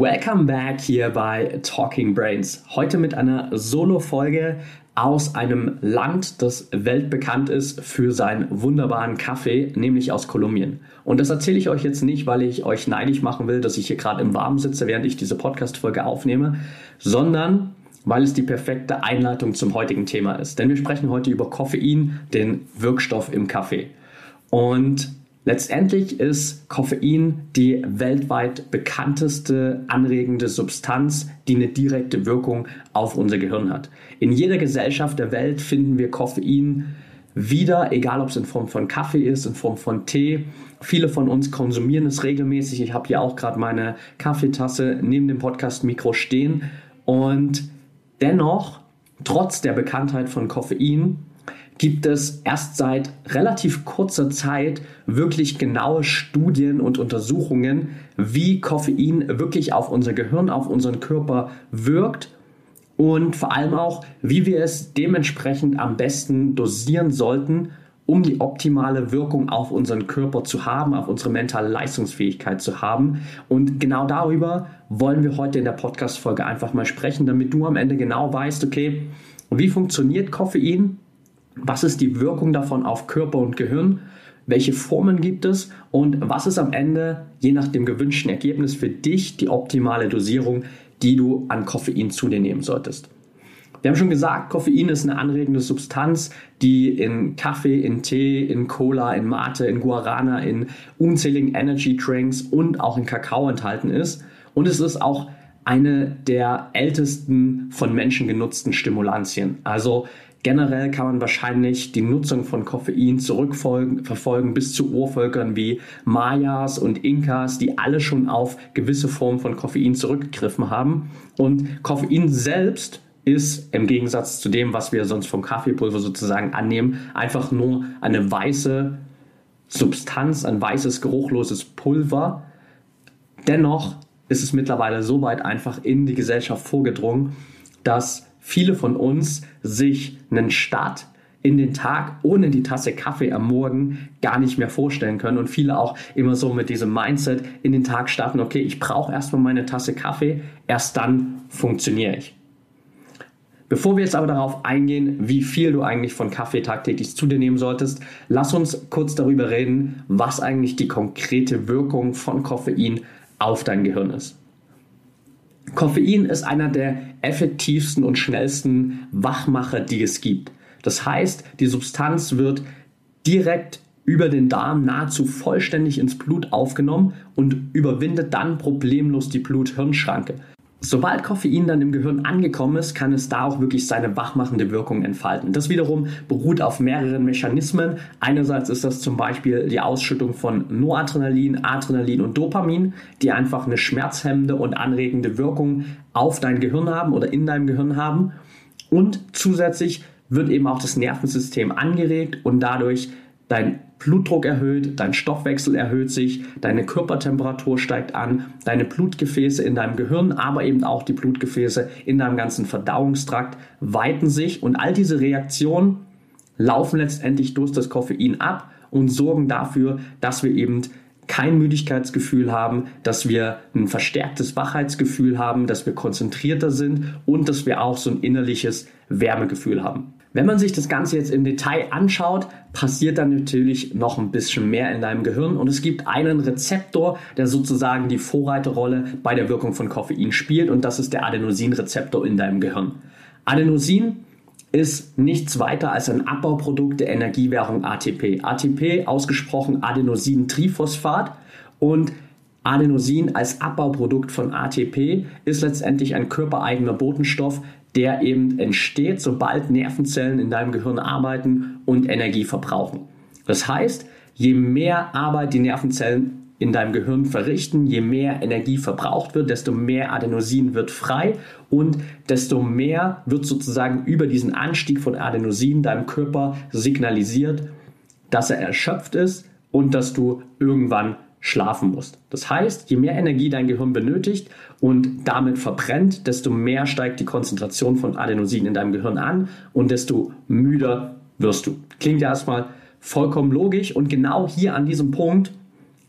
Welcome back hier bei Talking Brains. Heute mit einer Solo-Folge aus einem Land, das weltbekannt ist für seinen wunderbaren Kaffee, nämlich aus Kolumbien. Und das erzähle ich euch jetzt nicht, weil ich euch neidisch machen will, dass ich hier gerade im Warmen sitze, während ich diese Podcast-Folge aufnehme, sondern weil es die perfekte Einleitung zum heutigen Thema ist. Denn wir sprechen heute über Koffein, den Wirkstoff im Kaffee. Und Letztendlich ist Koffein die weltweit bekannteste anregende Substanz, die eine direkte Wirkung auf unser Gehirn hat. In jeder Gesellschaft der Welt finden wir Koffein wieder, egal ob es in Form von Kaffee ist, in Form von Tee. Viele von uns konsumieren es regelmäßig. Ich habe hier auch gerade meine Kaffeetasse neben dem Podcast-Mikro stehen. Und dennoch, trotz der Bekanntheit von Koffein, gibt es erst seit relativ kurzer Zeit wirklich genaue Studien und Untersuchungen, wie Koffein wirklich auf unser Gehirn, auf unseren Körper wirkt und vor allem auch, wie wir es dementsprechend am besten dosieren sollten, um die optimale Wirkung auf unseren Körper zu haben, auf unsere mentale Leistungsfähigkeit zu haben. Und genau darüber wollen wir heute in der Podcast-Folge einfach mal sprechen, damit du am Ende genau weißt, okay, wie funktioniert Koffein? Was ist die Wirkung davon auf Körper und Gehirn? Welche Formen gibt es? Und was ist am Ende, je nach dem gewünschten Ergebnis, für dich die optimale Dosierung, die du an Koffein zu dir nehmen solltest? Wir haben schon gesagt, Koffein ist eine anregende Substanz, die in Kaffee, in Tee, in Cola, in Mate, in Guarana, in unzähligen Energy Drinks und auch in Kakao enthalten ist. Und es ist auch eine der ältesten von Menschen genutzten Stimulantien. Also Generell kann man wahrscheinlich die Nutzung von Koffein zurückverfolgen bis zu Urvölkern wie Mayas und Inkas, die alle schon auf gewisse Formen von Koffein zurückgegriffen haben. Und Koffein selbst ist im Gegensatz zu dem, was wir sonst vom Kaffeepulver sozusagen annehmen, einfach nur eine weiße Substanz, ein weißes, geruchloses Pulver. Dennoch ist es mittlerweile so weit einfach in die Gesellschaft vorgedrungen, dass viele von uns sich einen Start in den Tag ohne die Tasse Kaffee am Morgen gar nicht mehr vorstellen können und viele auch immer so mit diesem Mindset in den Tag starten, okay, ich brauche erstmal meine Tasse Kaffee, erst dann funktioniere ich. Bevor wir jetzt aber darauf eingehen, wie viel du eigentlich von Kaffee tagtäglich zu dir nehmen solltest, lass uns kurz darüber reden, was eigentlich die konkrete Wirkung von Koffein auf dein Gehirn ist. Koffein ist einer der effektivsten und schnellsten Wachmacher, die es gibt. Das heißt, die Substanz wird direkt über den Darm nahezu vollständig ins Blut aufgenommen und überwindet dann problemlos die Blut-Hirn-Schranke. Sobald Koffein dann im Gehirn angekommen ist, kann es da auch wirklich seine wachmachende Wirkung entfalten. Das wiederum beruht auf mehreren Mechanismen. Einerseits ist das zum Beispiel die Ausschüttung von Noradrenalin, Adrenalin und Dopamin, die einfach eine schmerzhemmende und anregende Wirkung auf dein Gehirn haben oder in deinem Gehirn haben. Und zusätzlich wird eben auch das Nervensystem angeregt und dadurch dein Blutdruck erhöht, dein Stoffwechsel erhöht sich, deine Körpertemperatur steigt an, deine Blutgefäße in deinem Gehirn, aber eben auch die Blutgefäße in deinem ganzen Verdauungstrakt weiten sich und all diese Reaktionen laufen letztendlich durch das Koffein ab und sorgen dafür, dass wir eben kein Müdigkeitsgefühl haben, dass wir ein verstärktes Wachheitsgefühl haben, dass wir konzentrierter sind und dass wir auch so ein innerliches Wärmegefühl haben. Wenn man sich das Ganze jetzt im Detail anschaut, passiert dann natürlich noch ein bisschen mehr in deinem Gehirn und es gibt einen Rezeptor, der sozusagen die Vorreiterrolle bei der Wirkung von Koffein spielt und das ist der Adenosinrezeptor in deinem Gehirn. Adenosin ist nichts weiter als ein Abbauprodukt der Energiewährung ATP. ATP ausgesprochen Adenosintriphosphat und Adenosin als Abbauprodukt von ATP ist letztendlich ein körpereigener Botenstoff, der eben entsteht, sobald Nervenzellen in deinem Gehirn arbeiten und Energie verbrauchen. Das heißt, je mehr Arbeit die Nervenzellen in deinem Gehirn verrichten. Je mehr Energie verbraucht wird, desto mehr Adenosin wird frei und desto mehr wird sozusagen über diesen Anstieg von Adenosin deinem Körper signalisiert, dass er erschöpft ist und dass du irgendwann schlafen musst. Das heißt, je mehr Energie dein Gehirn benötigt und damit verbrennt, desto mehr steigt die Konzentration von Adenosin in deinem Gehirn an und desto müder wirst du. Klingt ja erstmal vollkommen logisch und genau hier an diesem Punkt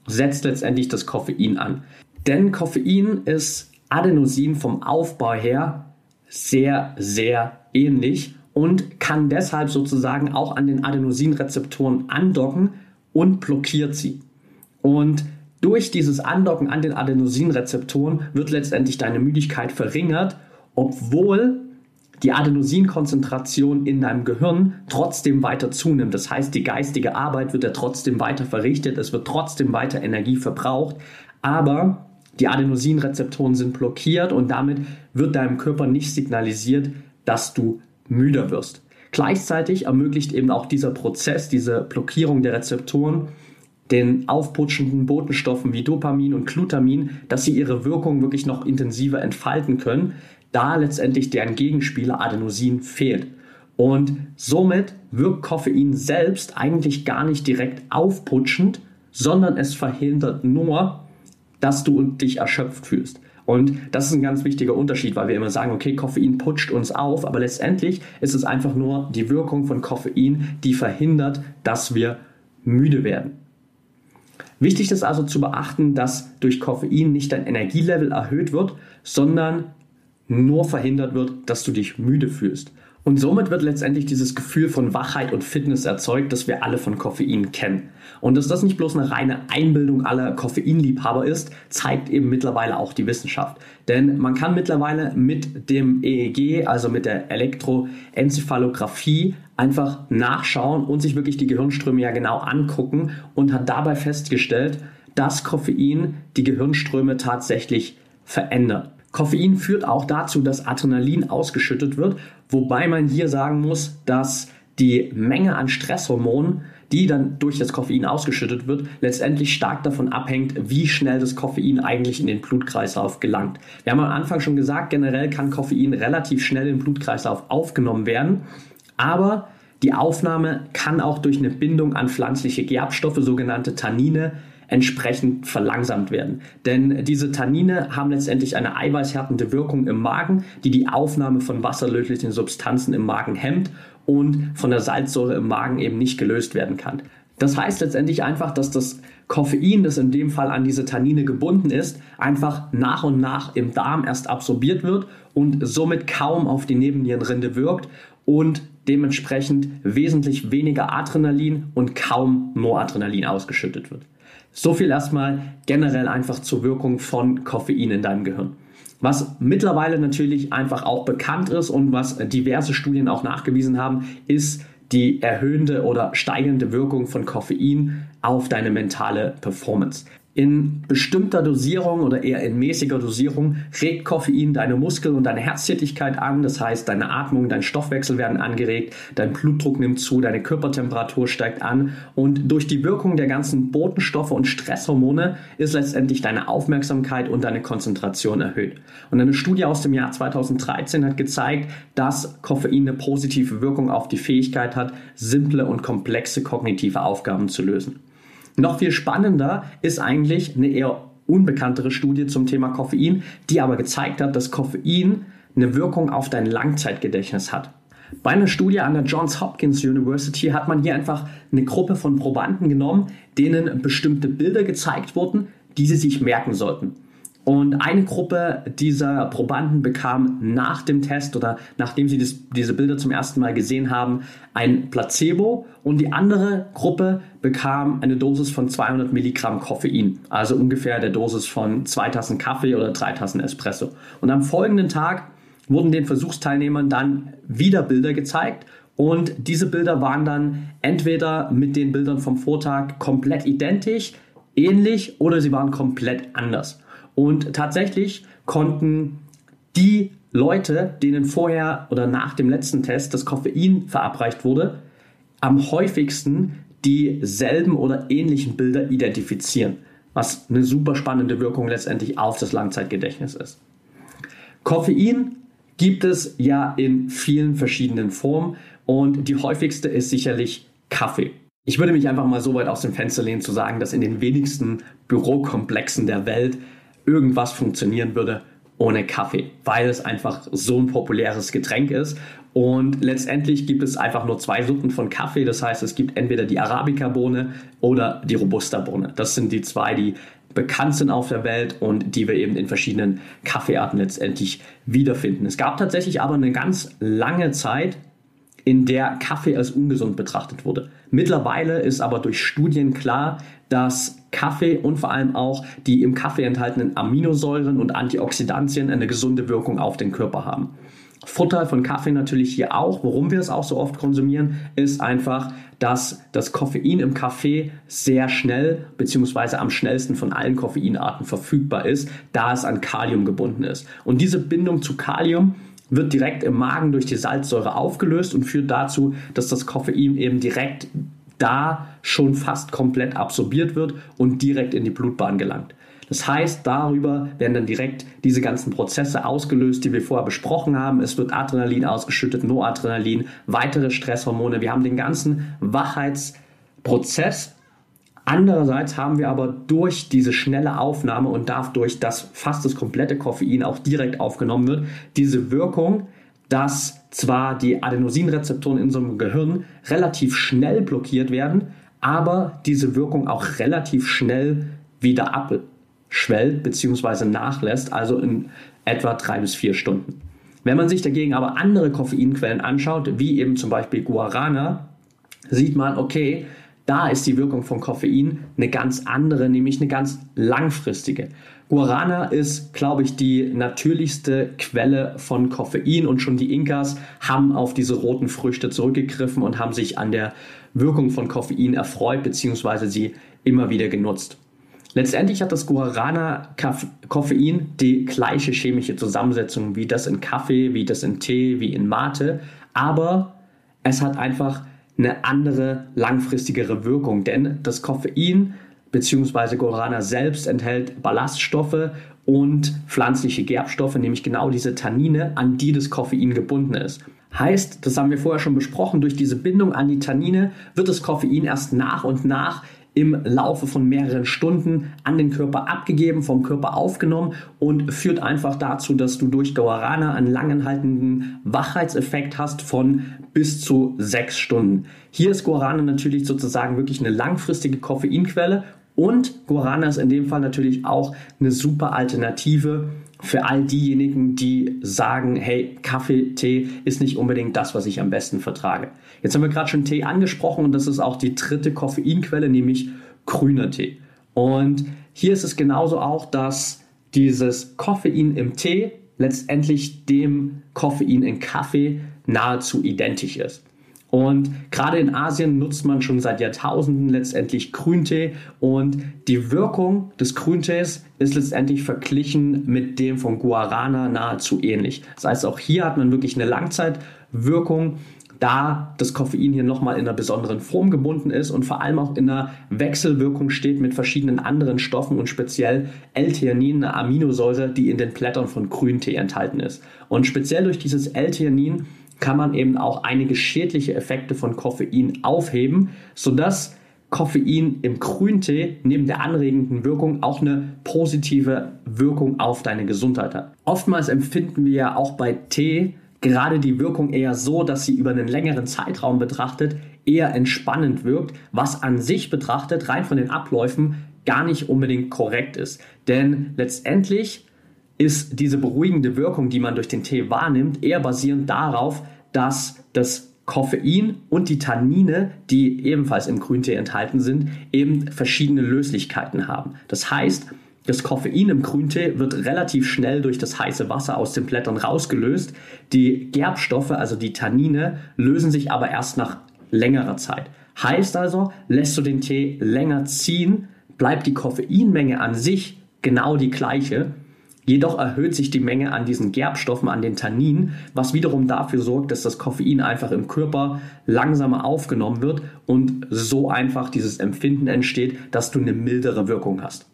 setzt letztendlich das Koffein an. Denn Koffein ist Adenosin vom Aufbau her sehr, sehr ähnlich und kann deshalb sozusagen auch an den Adenosinrezeptoren andocken und blockiert sie. Und durch dieses Andocken an den Adenosinrezeptoren wird letztendlich deine Müdigkeit verringert, obwohl die Adenosinkonzentration in deinem Gehirn trotzdem weiter zunimmt. Das heißt, die geistige Arbeit wird ja trotzdem weiter verrichtet, es wird trotzdem weiter Energie verbraucht, aber die Adenosinrezeptoren sind blockiert und damit wird deinem Körper nicht signalisiert, dass du müder wirst. Gleichzeitig ermöglicht eben auch dieser Prozess, diese Blockierung der Rezeptoren, den aufputschenden Botenstoffen wie Dopamin und Glutamin, dass sie ihre Wirkung wirklich noch intensiver entfalten können, da letztendlich deren Gegenspieler Adenosin fehlt. Und somit wirkt Koffein selbst eigentlich gar nicht direkt aufputschend, sondern es verhindert nur, dass du dich erschöpft fühlst. Und das ist ein ganz wichtiger Unterschied, weil wir immer sagen, okay, Koffein putscht uns auf, aber letztendlich ist es einfach nur die Wirkung von Koffein, die verhindert, dass wir müde werden. Wichtig ist also zu beachten, dass durch Koffein nicht dein Energielevel erhöht wird, sondern nur verhindert wird, dass du dich müde fühlst. Und somit wird letztendlich dieses Gefühl von Wachheit und Fitness erzeugt, das wir alle von Koffein kennen. Und dass das nicht bloß eine reine Einbildung aller Koffeinliebhaber ist, zeigt eben mittlerweile auch die Wissenschaft. Denn man kann mittlerweile mit dem EEG, also mit der Elektroenzephalographie, einfach nachschauen und sich wirklich die Gehirnströme ja genau angucken und hat dabei festgestellt, dass Koffein die Gehirnströme tatsächlich verändert. Koffein führt auch dazu, dass Adrenalin ausgeschüttet wird, wobei man hier sagen muss, dass die Menge an Stresshormonen, die dann durch das Koffein ausgeschüttet wird, letztendlich stark davon abhängt, wie schnell das Koffein eigentlich in den Blutkreislauf gelangt. Wir haben am Anfang schon gesagt, generell kann Koffein relativ schnell in den Blutkreislauf aufgenommen werden, aber die Aufnahme kann auch durch eine Bindung an pflanzliche Gerbstoffe, sogenannte Tannine, entsprechend verlangsamt werden. Denn diese Tannine haben letztendlich eine eiweißhärtende Wirkung im Magen, die die Aufnahme von wasserlöslichen Substanzen im Magen hemmt und von der Salzsäure im Magen eben nicht gelöst werden kann. Das heißt letztendlich einfach, dass das Koffein, das in dem Fall an diese Tannine gebunden ist, einfach nach und nach im Darm erst absorbiert wird und somit kaum auf die Nebennierenrinde wirkt und dementsprechend wesentlich weniger Adrenalin und kaum Noradrenalin ausgeschüttet wird. So viel erstmal generell einfach zur Wirkung von Koffein in deinem Gehirn. Was mittlerweile natürlich einfach auch bekannt ist und was diverse Studien auch nachgewiesen haben, ist die erhöhende oder steigende Wirkung von Koffein auf deine mentale Performance. In bestimmter Dosierung oder eher in mäßiger Dosierung regt Koffein deine Muskel- und deine Herztätigkeit an. Das heißt, deine Atmung, dein Stoffwechsel werden angeregt, dein Blutdruck nimmt zu, deine Körpertemperatur steigt an. Und durch die Wirkung der ganzen Botenstoffe und Stresshormone ist letztendlich deine Aufmerksamkeit und deine Konzentration erhöht. Und eine Studie aus dem Jahr 2013 hat gezeigt, dass Koffein eine positive Wirkung auf die Fähigkeit hat, simple und komplexe kognitive Aufgaben zu lösen. Noch viel spannender ist eigentlich eine eher unbekanntere Studie zum Thema Koffein, die aber gezeigt hat, dass Koffein eine Wirkung auf dein Langzeitgedächtnis hat. Bei einer Studie an der Johns Hopkins University hat man hier einfach eine Gruppe von Probanden genommen, denen bestimmte Bilder gezeigt wurden, die sie sich merken sollten. Und eine Gruppe dieser Probanden bekam nach dem Test oder nachdem sie das, diese Bilder zum ersten Mal gesehen haben, ein Placebo und die andere Gruppe bekam eine Dosis von 200 Milligramm Koffein, also ungefähr der Dosis von zwei Tassen Kaffee oder drei Tassen Espresso. Und am folgenden Tag wurden den Versuchsteilnehmern dann wieder Bilder gezeigt und diese Bilder waren dann entweder mit den Bildern vom Vortag komplett identisch, ähnlich oder sie waren komplett anders. Und tatsächlich konnten die Leute, denen vorher oder nach dem letzten Test das Koffein verabreicht wurde, am häufigsten dieselben oder ähnlichen Bilder identifizieren. was eine super spannende Wirkung letztendlich auf das Langzeitgedächtnis ist. Koffein gibt es ja in vielen verschiedenen Formen und die häufigste ist sicherlich Kaffee. Ich würde mich einfach mal so weit aus dem Fenster lehnen zu sagen, dass in den wenigsten Bürokomplexen der Welt irgendwas funktionieren würde ohne Kaffee, weil es einfach so ein populäres Getränk ist. Und letztendlich gibt es einfach nur zwei Sorten von Kaffee. Das heißt, es gibt entweder die Arabica-Bohne oder die Robusta-Bohne. Das sind die zwei, die bekannt sind auf der Welt und die wir eben in verschiedenen Kaffeearten letztendlich wiederfinden. Es gab tatsächlich aber eine ganz lange Zeit, in der Kaffee als ungesund betrachtet wurde. Mittlerweile ist aber durch Studien klar, dass Kaffee und vor allem auch die im Kaffee enthaltenen Aminosäuren und Antioxidantien eine gesunde Wirkung auf den Körper haben. Vorteil von Kaffee natürlich hier auch, warum wir es auch so oft konsumieren, ist einfach, dass das Koffein im Kaffee sehr schnell bzw. am schnellsten von allen Koffeinarten verfügbar ist, da es an Kalium gebunden ist. Und diese Bindung zu Kalium wird direkt im Magen durch die Salzsäure aufgelöst und führt dazu, dass das Koffein eben direkt da schon fast komplett absorbiert wird und direkt in die Blutbahn gelangt. Das heißt, darüber werden dann direkt diese ganzen Prozesse ausgelöst, die wir vorher besprochen haben. Es wird Adrenalin ausgeschüttet, Noradrenalin, weitere Stresshormone. Wir haben den ganzen Wachheitsprozess Andererseits haben wir aber durch diese schnelle Aufnahme und dadurch, dass fast das komplette Koffein auch direkt aufgenommen wird, diese Wirkung, dass zwar die Adenosinrezeptoren in unserem Gehirn relativ schnell blockiert werden, aber diese Wirkung auch relativ schnell wieder abschwellt bzw. nachlässt, also in etwa drei bis vier Stunden. Wenn man sich dagegen aber andere Koffeinquellen anschaut, wie eben zum Beispiel Guarana, sieht man, okay, da ist die Wirkung von Koffein eine ganz andere, nämlich eine ganz langfristige. Guarana ist, glaube ich, die natürlichste Quelle von Koffein und schon die Inkas haben auf diese roten Früchte zurückgegriffen und haben sich an der Wirkung von Koffein erfreut bzw. sie immer wieder genutzt. Letztendlich hat das Guarana-Koffein die gleiche chemische Zusammensetzung wie das in Kaffee, wie das in Tee, wie in Mate, aber es hat einfach eine andere, langfristigere Wirkung. Denn das Koffein bzw. Guarana selbst enthält Ballaststoffe und pflanzliche Gerbstoffe, nämlich genau diese Tannine, an die das Koffein gebunden ist. Heißt, das haben wir vorher schon besprochen, durch diese Bindung an die Tannine wird das Koffein erst nach und nach im Laufe von mehreren Stunden an den Körper abgegeben, vom Körper aufgenommen und führt einfach dazu, dass du durch Guarana einen langanhaltenden Wachheitseffekt hast von bis zu sechs Stunden. Hier ist Guarana natürlich sozusagen wirklich eine langfristige Koffeinquelle und Guarana ist in dem Fall natürlich auch eine super Alternative für all diejenigen, die sagen, hey, Kaffee, Tee ist nicht unbedingt das, was ich am besten vertrage. Jetzt haben wir gerade schon Tee angesprochen und das ist auch die dritte Koffeinquelle, nämlich grüner Tee. Und hier ist es genauso auch, dass dieses Koffein im Tee letztendlich dem Koffein in Kaffee nahezu identisch ist. Und gerade in Asien nutzt man schon seit Jahrtausenden letztendlich Grüntee und die Wirkung des Grüntees ist letztendlich verglichen mit dem von Guarana nahezu ähnlich. Das heißt, auch hier hat man wirklich eine Langzeitwirkung, da das Koffein hier nochmal in einer besonderen Form gebunden ist und vor allem auch in einer Wechselwirkung steht mit verschiedenen anderen Stoffen und speziell L-Theanin, eine Aminosäure, die in den Blättern von Grüntee enthalten ist. Und speziell durch dieses L-Theanin kann man eben auch einige schädliche Effekte von Koffein aufheben, sodass Koffein im Grüntee neben der anregenden Wirkung auch eine positive Wirkung auf deine Gesundheit hat. Oftmals empfinden wir ja auch bei Tee gerade die Wirkung eher so, dass sie über einen längeren Zeitraum betrachtet eher entspannend wirkt, was an sich betrachtet rein von den Abläufen gar nicht unbedingt korrekt ist. Denn letztendlich ist diese beruhigende Wirkung, die man durch den Tee wahrnimmt, eher basierend darauf, dass das Koffein und die Tannine, die ebenfalls im Grüntee enthalten sind, eben verschiedene Löslichkeiten haben. Das heißt, das Koffein im Grüntee wird relativ schnell durch das heiße Wasser aus den Blättern rausgelöst. Die Gerbstoffe, also die Tannine, lösen sich aber erst nach längerer Zeit. Heißt also, lässt du den Tee länger ziehen, bleibt die Koffeinmenge an sich genau die gleiche Jedoch erhöht sich die Menge an diesen Gerbstoffen, an den Tanninen, was wiederum dafür sorgt, dass das Koffein einfach im Körper langsamer aufgenommen wird und so einfach dieses Empfinden entsteht, dass du eine mildere Wirkung hast.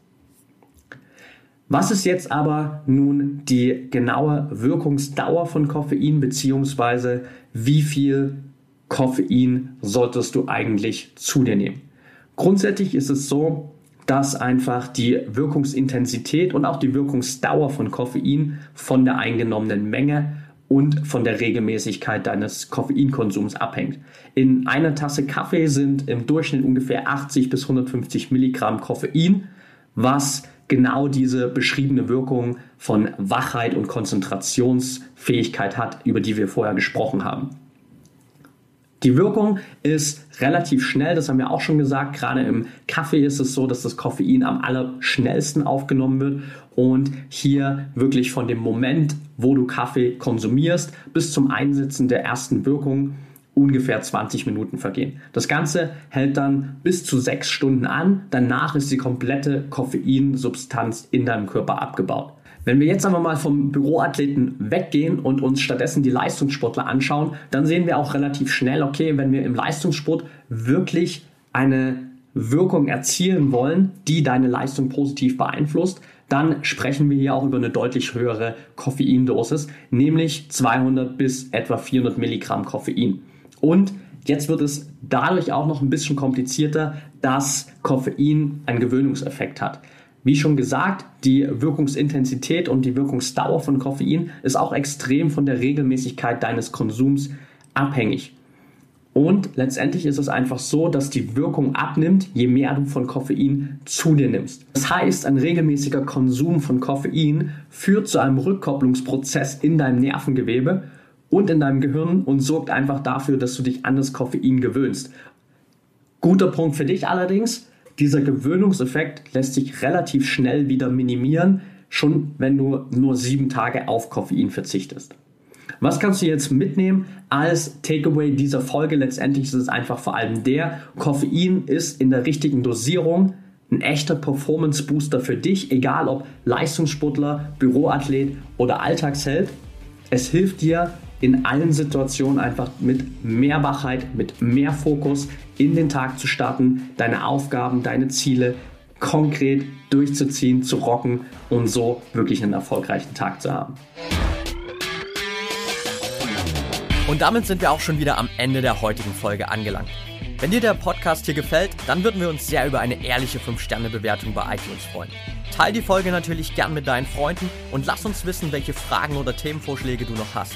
Was ist jetzt aber nun die genaue Wirkungsdauer von Koffein beziehungsweise wie viel Koffein solltest du eigentlich zu dir nehmen? Grundsätzlich ist es so, dass einfach die Wirkungsintensität und auch die Wirkungsdauer von Koffein von der eingenommenen Menge und von der Regelmäßigkeit deines Koffeinkonsums abhängt. In einer Tasse Kaffee sind im Durchschnitt ungefähr 80 bis 150 Milligramm Koffein, was genau diese beschriebene Wirkung von Wachheit und Konzentrationsfähigkeit hat, über die wir vorher gesprochen haben. Die Wirkung ist relativ schnell, das haben wir auch schon gesagt. Gerade im Kaffee ist es so, dass das Koffein am allerschnellsten aufgenommen wird und hier wirklich von dem Moment, wo du Kaffee konsumierst, bis zum Einsetzen der ersten Wirkung ungefähr 20 Minuten vergehen. Das Ganze hält dann bis zu sechs Stunden an. Danach ist die komplette Koffeinsubstanz in deinem Körper abgebaut. Wenn wir jetzt aber mal vom Büroathleten weggehen und uns stattdessen die Leistungssportler anschauen, dann sehen wir auch relativ schnell, okay, wenn wir im Leistungssport wirklich eine Wirkung erzielen wollen, die deine Leistung positiv beeinflusst, dann sprechen wir hier auch über eine deutlich höhere Koffeindosis, nämlich 200 bis etwa 400 Milligramm Koffein. Und jetzt wird es dadurch auch noch ein bisschen komplizierter, dass Koffein einen Gewöhnungseffekt hat. Wie schon gesagt, die Wirkungsintensität und die Wirkungsdauer von Koffein ist auch extrem von der Regelmäßigkeit deines Konsums abhängig. Und letztendlich ist es einfach so, dass die Wirkung abnimmt, je mehr du von Koffein zu dir nimmst. Das heißt, ein regelmäßiger Konsum von Koffein führt zu einem Rückkopplungsprozess in deinem Nervengewebe und in deinem Gehirn und sorgt einfach dafür, dass du dich an das Koffein gewöhnst. Guter Punkt für dich allerdings, dieser Gewöhnungseffekt lässt sich relativ schnell wieder minimieren, schon wenn du nur sieben Tage auf Koffein verzichtest. Was kannst du jetzt mitnehmen als Takeaway dieser Folge? Letztendlich ist es einfach vor allem der, Koffein ist in der richtigen Dosierung ein echter Performance Booster für dich, egal ob Leistungssportler, Büroathlet oder Alltagsheld. Es hilft dir in allen Situationen einfach mit mehr Wachheit, mit mehr Fokus in den Tag zu starten, deine Aufgaben, deine Ziele konkret durchzuziehen, zu rocken und so wirklich einen erfolgreichen Tag zu haben. Und damit sind wir auch schon wieder am Ende der heutigen Folge angelangt. Wenn dir der Podcast hier gefällt, dann würden wir uns sehr über eine ehrliche 5-Sterne-Bewertung bei iTunes freuen. Teil die Folge natürlich gern mit deinen Freunden und lass uns wissen, welche Fragen oder Themenvorschläge du noch hast.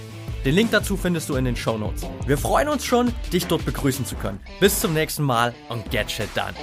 Den Link dazu findest du in den Show Notes. Wir freuen uns schon, dich dort begrüßen zu können. Bis zum nächsten Mal und get shit done.